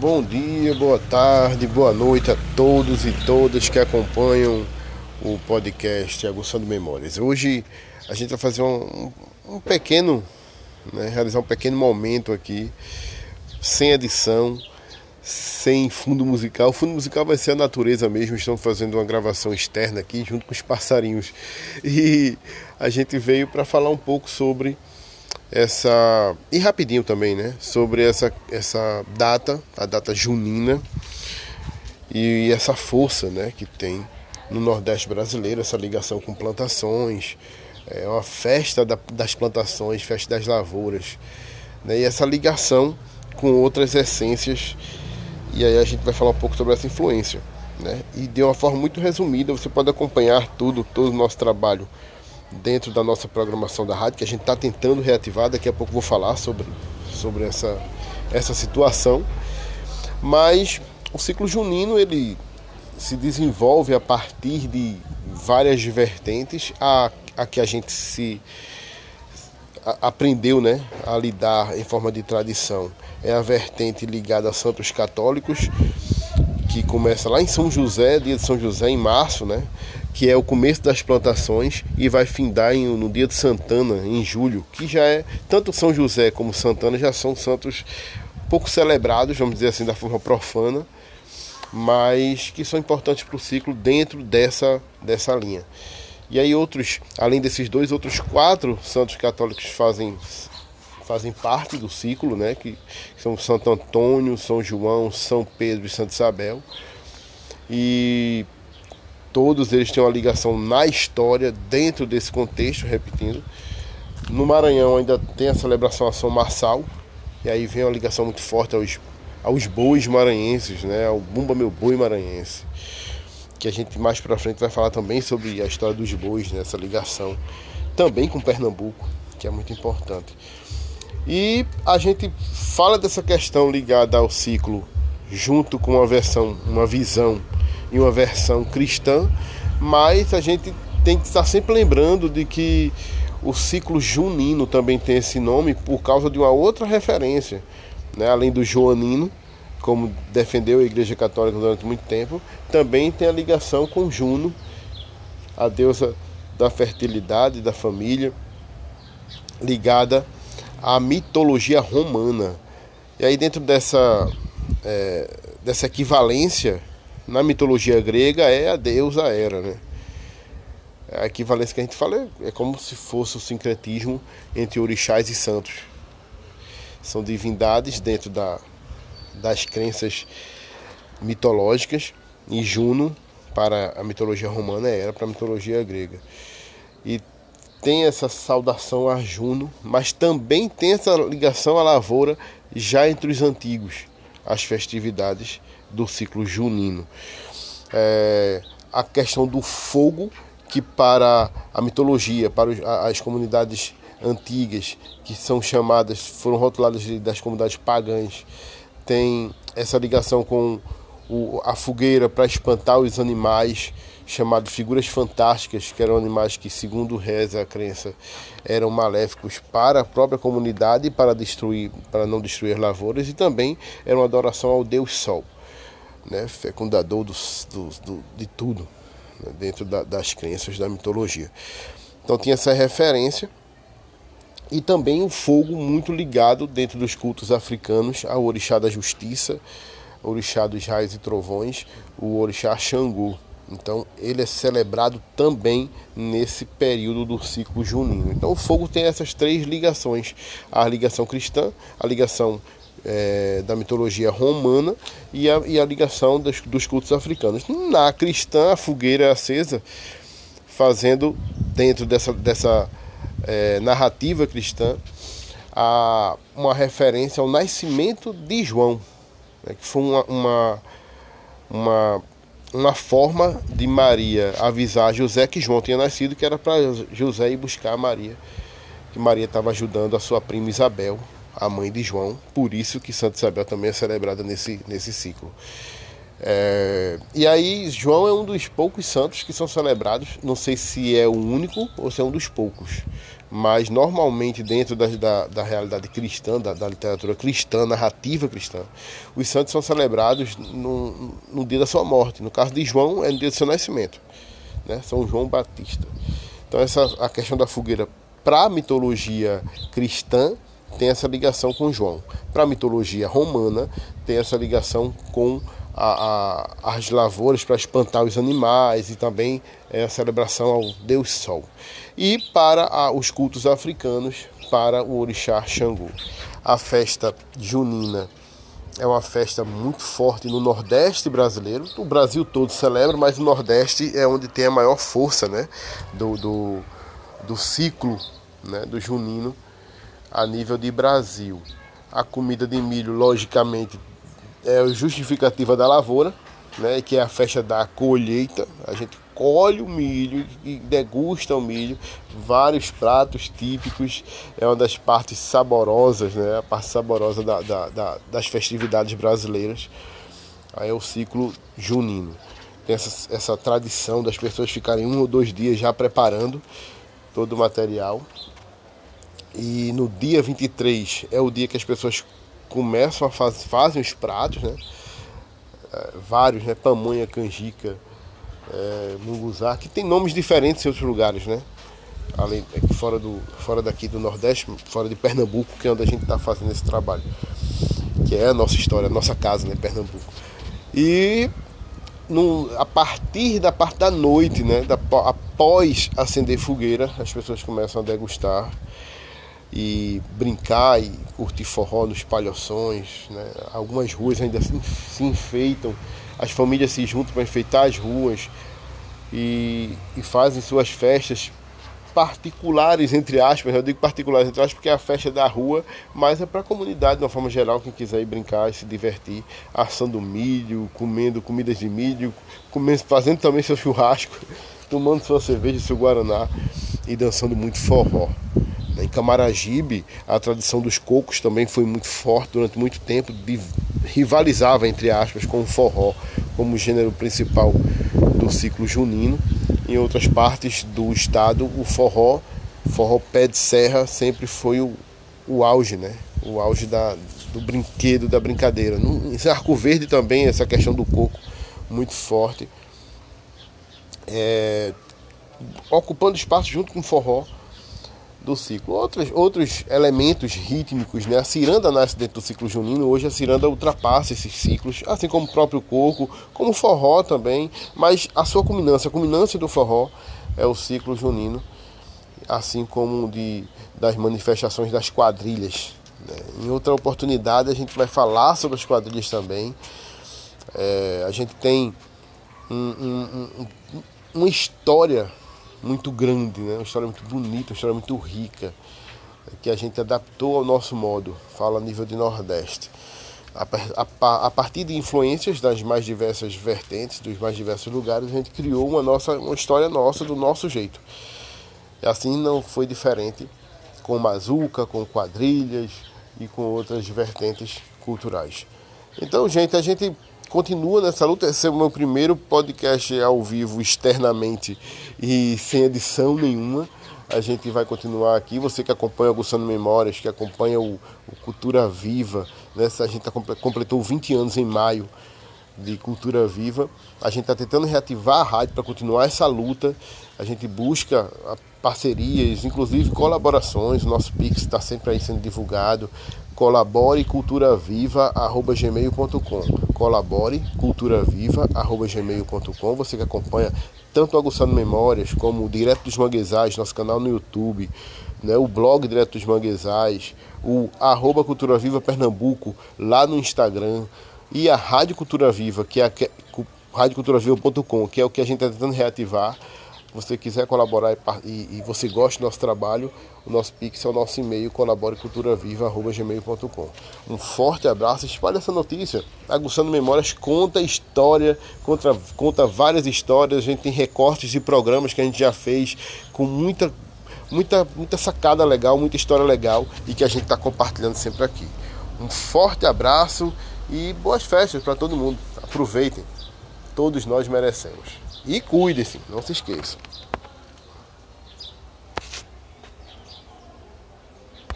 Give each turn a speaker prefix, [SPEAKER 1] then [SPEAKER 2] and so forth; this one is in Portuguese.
[SPEAKER 1] Bom dia, boa tarde, boa noite a todos e todas que acompanham o podcast Aguçando Memórias. Hoje a gente vai fazer um, um pequeno, né, realizar um pequeno momento aqui, sem edição, sem fundo musical. O fundo musical vai ser a natureza mesmo. Estamos fazendo uma gravação externa aqui junto com os passarinhos. E a gente veio para falar um pouco sobre essa e rapidinho também, né, sobre essa essa data, a data junina e essa força, né, que tem no Nordeste brasileiro essa ligação com plantações, é uma festa da, das plantações, festa das lavouras, né, e essa ligação com outras essências e aí a gente vai falar um pouco sobre essa influência, né, e de uma forma muito resumida você pode acompanhar tudo, todo o nosso trabalho dentro da nossa programação da rádio, que a gente está tentando reativar. Daqui a pouco vou falar sobre, sobre essa, essa situação. Mas o ciclo junino ele se desenvolve a partir de várias vertentes a, a que a gente se a, aprendeu né, a lidar em forma de tradição. É a vertente ligada a santos católicos, que começa lá em São José, dia de São José, em março, né? Que é o começo das plantações e vai findar em, no dia de Santana, em julho, que já é, tanto São José como Santana já são santos pouco celebrados, vamos dizer assim, da forma profana, mas que são importantes para o ciclo dentro dessa, dessa linha. E aí outros, além desses dois, outros quatro santos católicos fazem fazem parte do ciclo, né, que são Santo Antônio, São João, São Pedro e Santa Isabel. E Todos eles têm uma ligação na história, dentro desse contexto, repetindo. No Maranhão ainda tem a celebração a São Marçal, e aí vem uma ligação muito forte aos, aos bois maranhenses, né? ao Bumba Meu Boi Maranhense. Que a gente mais para frente vai falar também sobre a história dos bois, né? ligação também com Pernambuco, que é muito importante. E a gente fala dessa questão ligada ao ciclo junto com uma versão, uma visão em uma versão cristã, mas a gente tem que estar sempre lembrando de que o ciclo junino também tem esse nome por causa de uma outra referência, né? além do joanino, como defendeu a Igreja Católica durante muito tempo, também tem a ligação com Juno, a deusa da fertilidade, da família, ligada à mitologia romana. E aí dentro dessa, é, dessa equivalência na mitologia grega é a deusa Hera, né? A equivalência que a gente fala é, é como se fosse o sincretismo entre orixás e santos. São divindades dentro da, das crenças mitológicas e Juno para a mitologia romana é Hera para a mitologia grega. E tem essa saudação a Juno, mas também tem essa ligação à lavoura já entre os antigos, as festividades do ciclo junino. É, a questão do fogo, que para a mitologia, para as comunidades antigas, que são chamadas, foram rotuladas das comunidades pagãs, tem essa ligação com o, a fogueira para espantar os animais, chamados figuras fantásticas, que eram animais que, segundo reza a crença, eram maléficos para a própria comunidade para destruir, para não destruir as lavouras, e também era uma adoração ao Deus Sol né, fecundador dos, dos, do, de tudo, né, dentro da, das crenças da mitologia. Então tinha essa referência e também o fogo muito ligado dentro dos cultos africanos ao orixá da justiça, orixá dos raios e trovões, o orixá Xangô. Então ele é celebrado também nesse período do ciclo junino. Então o fogo tem essas três ligações: a ligação cristã, a ligação é, da mitologia romana e a, e a ligação dos, dos, cultos africanos. Na cristã, a fogueira é acesa, fazendo dentro dessa, dessa é, narrativa cristã a, uma referência ao nascimento de João, né, que foi uma, uma, uma, uma forma de Maria avisar José que João tinha nascido, que era para José ir buscar Maria, que Maria estava ajudando a sua prima Isabel a mãe de João, por isso que Santa Isabel também é celebrada nesse, nesse ciclo. É, e aí, João é um dos poucos santos que são celebrados. Não sei se é o único ou se é um dos poucos, mas normalmente, dentro da, da, da realidade cristã, da, da, literatura cristã, narrativa cristã, os santos são celebrados no, no dia da sua morte. No caso de João, é no dia do seu nascimento, né? São João Batista. Então, essa, a questão da fogueira para a mitologia cristã tem essa ligação com João. Para a mitologia romana, tem essa ligação com a, a, as lavouras para espantar os animais e também é, a celebração ao Deus Sol. E para a, os cultos africanos, para o orixá Xangô. A festa junina é uma festa muito forte no Nordeste brasileiro. O Brasil todo celebra, mas o Nordeste é onde tem a maior força né, do, do, do ciclo né, do junino a nível de Brasil. A comida de milho, logicamente, é justificativa da lavoura, né, que é a festa da colheita. A gente colhe o milho e degusta o milho, vários pratos típicos, é uma das partes saborosas, né, a parte saborosa da, da, da, das festividades brasileiras. Aí é o ciclo junino. Tem essa, essa tradição das pessoas ficarem um ou dois dias já preparando todo o material. E no dia 23 é o dia que as pessoas começam a fazer, fazem os pratos, né? É, vários, né? Pamonha, canjica, é, munguzá, que tem nomes diferentes em outros lugares, né? Além é fora do fora daqui do Nordeste, fora de Pernambuco, que é onde a gente está fazendo esse trabalho, que é a nossa história, a nossa casa, né? Pernambuco. E no, a partir da parte da noite, né? Da, após acender fogueira, as pessoas começam a degustar e brincar e curtir forró nos palhoções. Né? Algumas ruas ainda se, se enfeitam, as famílias se juntam para enfeitar as ruas e, e fazem suas festas particulares, entre aspas, eu digo particulares entre aspas porque é a festa da rua, mas é para a comunidade de uma forma geral, quem quiser ir brincar e se divertir, assando milho, comendo comidas de milho, comendo, fazendo também seu churrasco, tomando sua cerveja, seu guaraná e dançando muito forró. Em Camaragibe, a tradição dos cocos também foi muito forte durante muito tempo, rivalizava, entre aspas, com o forró como gênero principal do ciclo junino. Em outras partes do estado, o forró, forró pé de serra, sempre foi o, o auge, né? O auge da, do brinquedo, da brincadeira. No, em Arco Verde também, essa questão do coco, muito forte. É, ocupando espaço junto com o forró do ciclo. Outros, outros elementos rítmicos, né? A ciranda nasce dentro do ciclo junino, hoje a ciranda ultrapassa esses ciclos, assim como o próprio coco, como o forró também, mas a sua culminância, a culminância do forró é o ciclo junino, assim como de, das manifestações das quadrilhas. Né? Em outra oportunidade a gente vai falar sobre as quadrilhas também. É, a gente tem um, um, um, uma história muito grande, né? uma história muito bonita, uma história muito rica, que a gente adaptou ao nosso modo, fala a nível de Nordeste. A, a, a, partir de influências das mais diversas vertentes, dos mais diversos lugares, a gente criou uma, nossa, uma história nossa, do nosso jeito. E assim não foi diferente com Mazuca, com quadrilhas e com outras vertentes culturais. Então, gente, a gente continua nessa luta. Esse é o meu primeiro podcast ao vivo externamente e sem edição nenhuma. A gente vai continuar aqui. Você que acompanha o Gustavo Memórias, que acompanha o, o Cultura Viva, né? a gente tá, completou 20 anos em maio de Cultura Viva. A gente está tentando reativar a rádio para continuar essa luta. A gente busca parcerias, inclusive colaborações. O nosso Pix está sempre aí sendo divulgado colabore culturaviva@gmail.com. Colabore culturaviva@gmail.com. Você que acompanha tanto Aguçando Memórias como o Direto dos Manguezais, nosso canal no YouTube, né, o blog Direto dos Manguezais, o arroba Cultura Viva Pernambuco lá no Instagram e a Rádio Cultura Viva, que é a, que é o que a gente está tentando reativar você quiser colaborar e, e, você gosta do nosso trabalho, o nosso Pix é o nosso e-mail, colaboreculturaviva.gmail.com. Um forte abraço, espalhe essa notícia. Aguçando Memórias conta história, conta, conta várias histórias, a gente tem recortes de programas que a gente já fez com muita, muita, muita sacada legal, muita história legal e que a gente está compartilhando sempre aqui. Um forte abraço E boas festas para todo mundo. Aproveitem. Todos nós merecemos. E cuidem-se, não se esqueçam.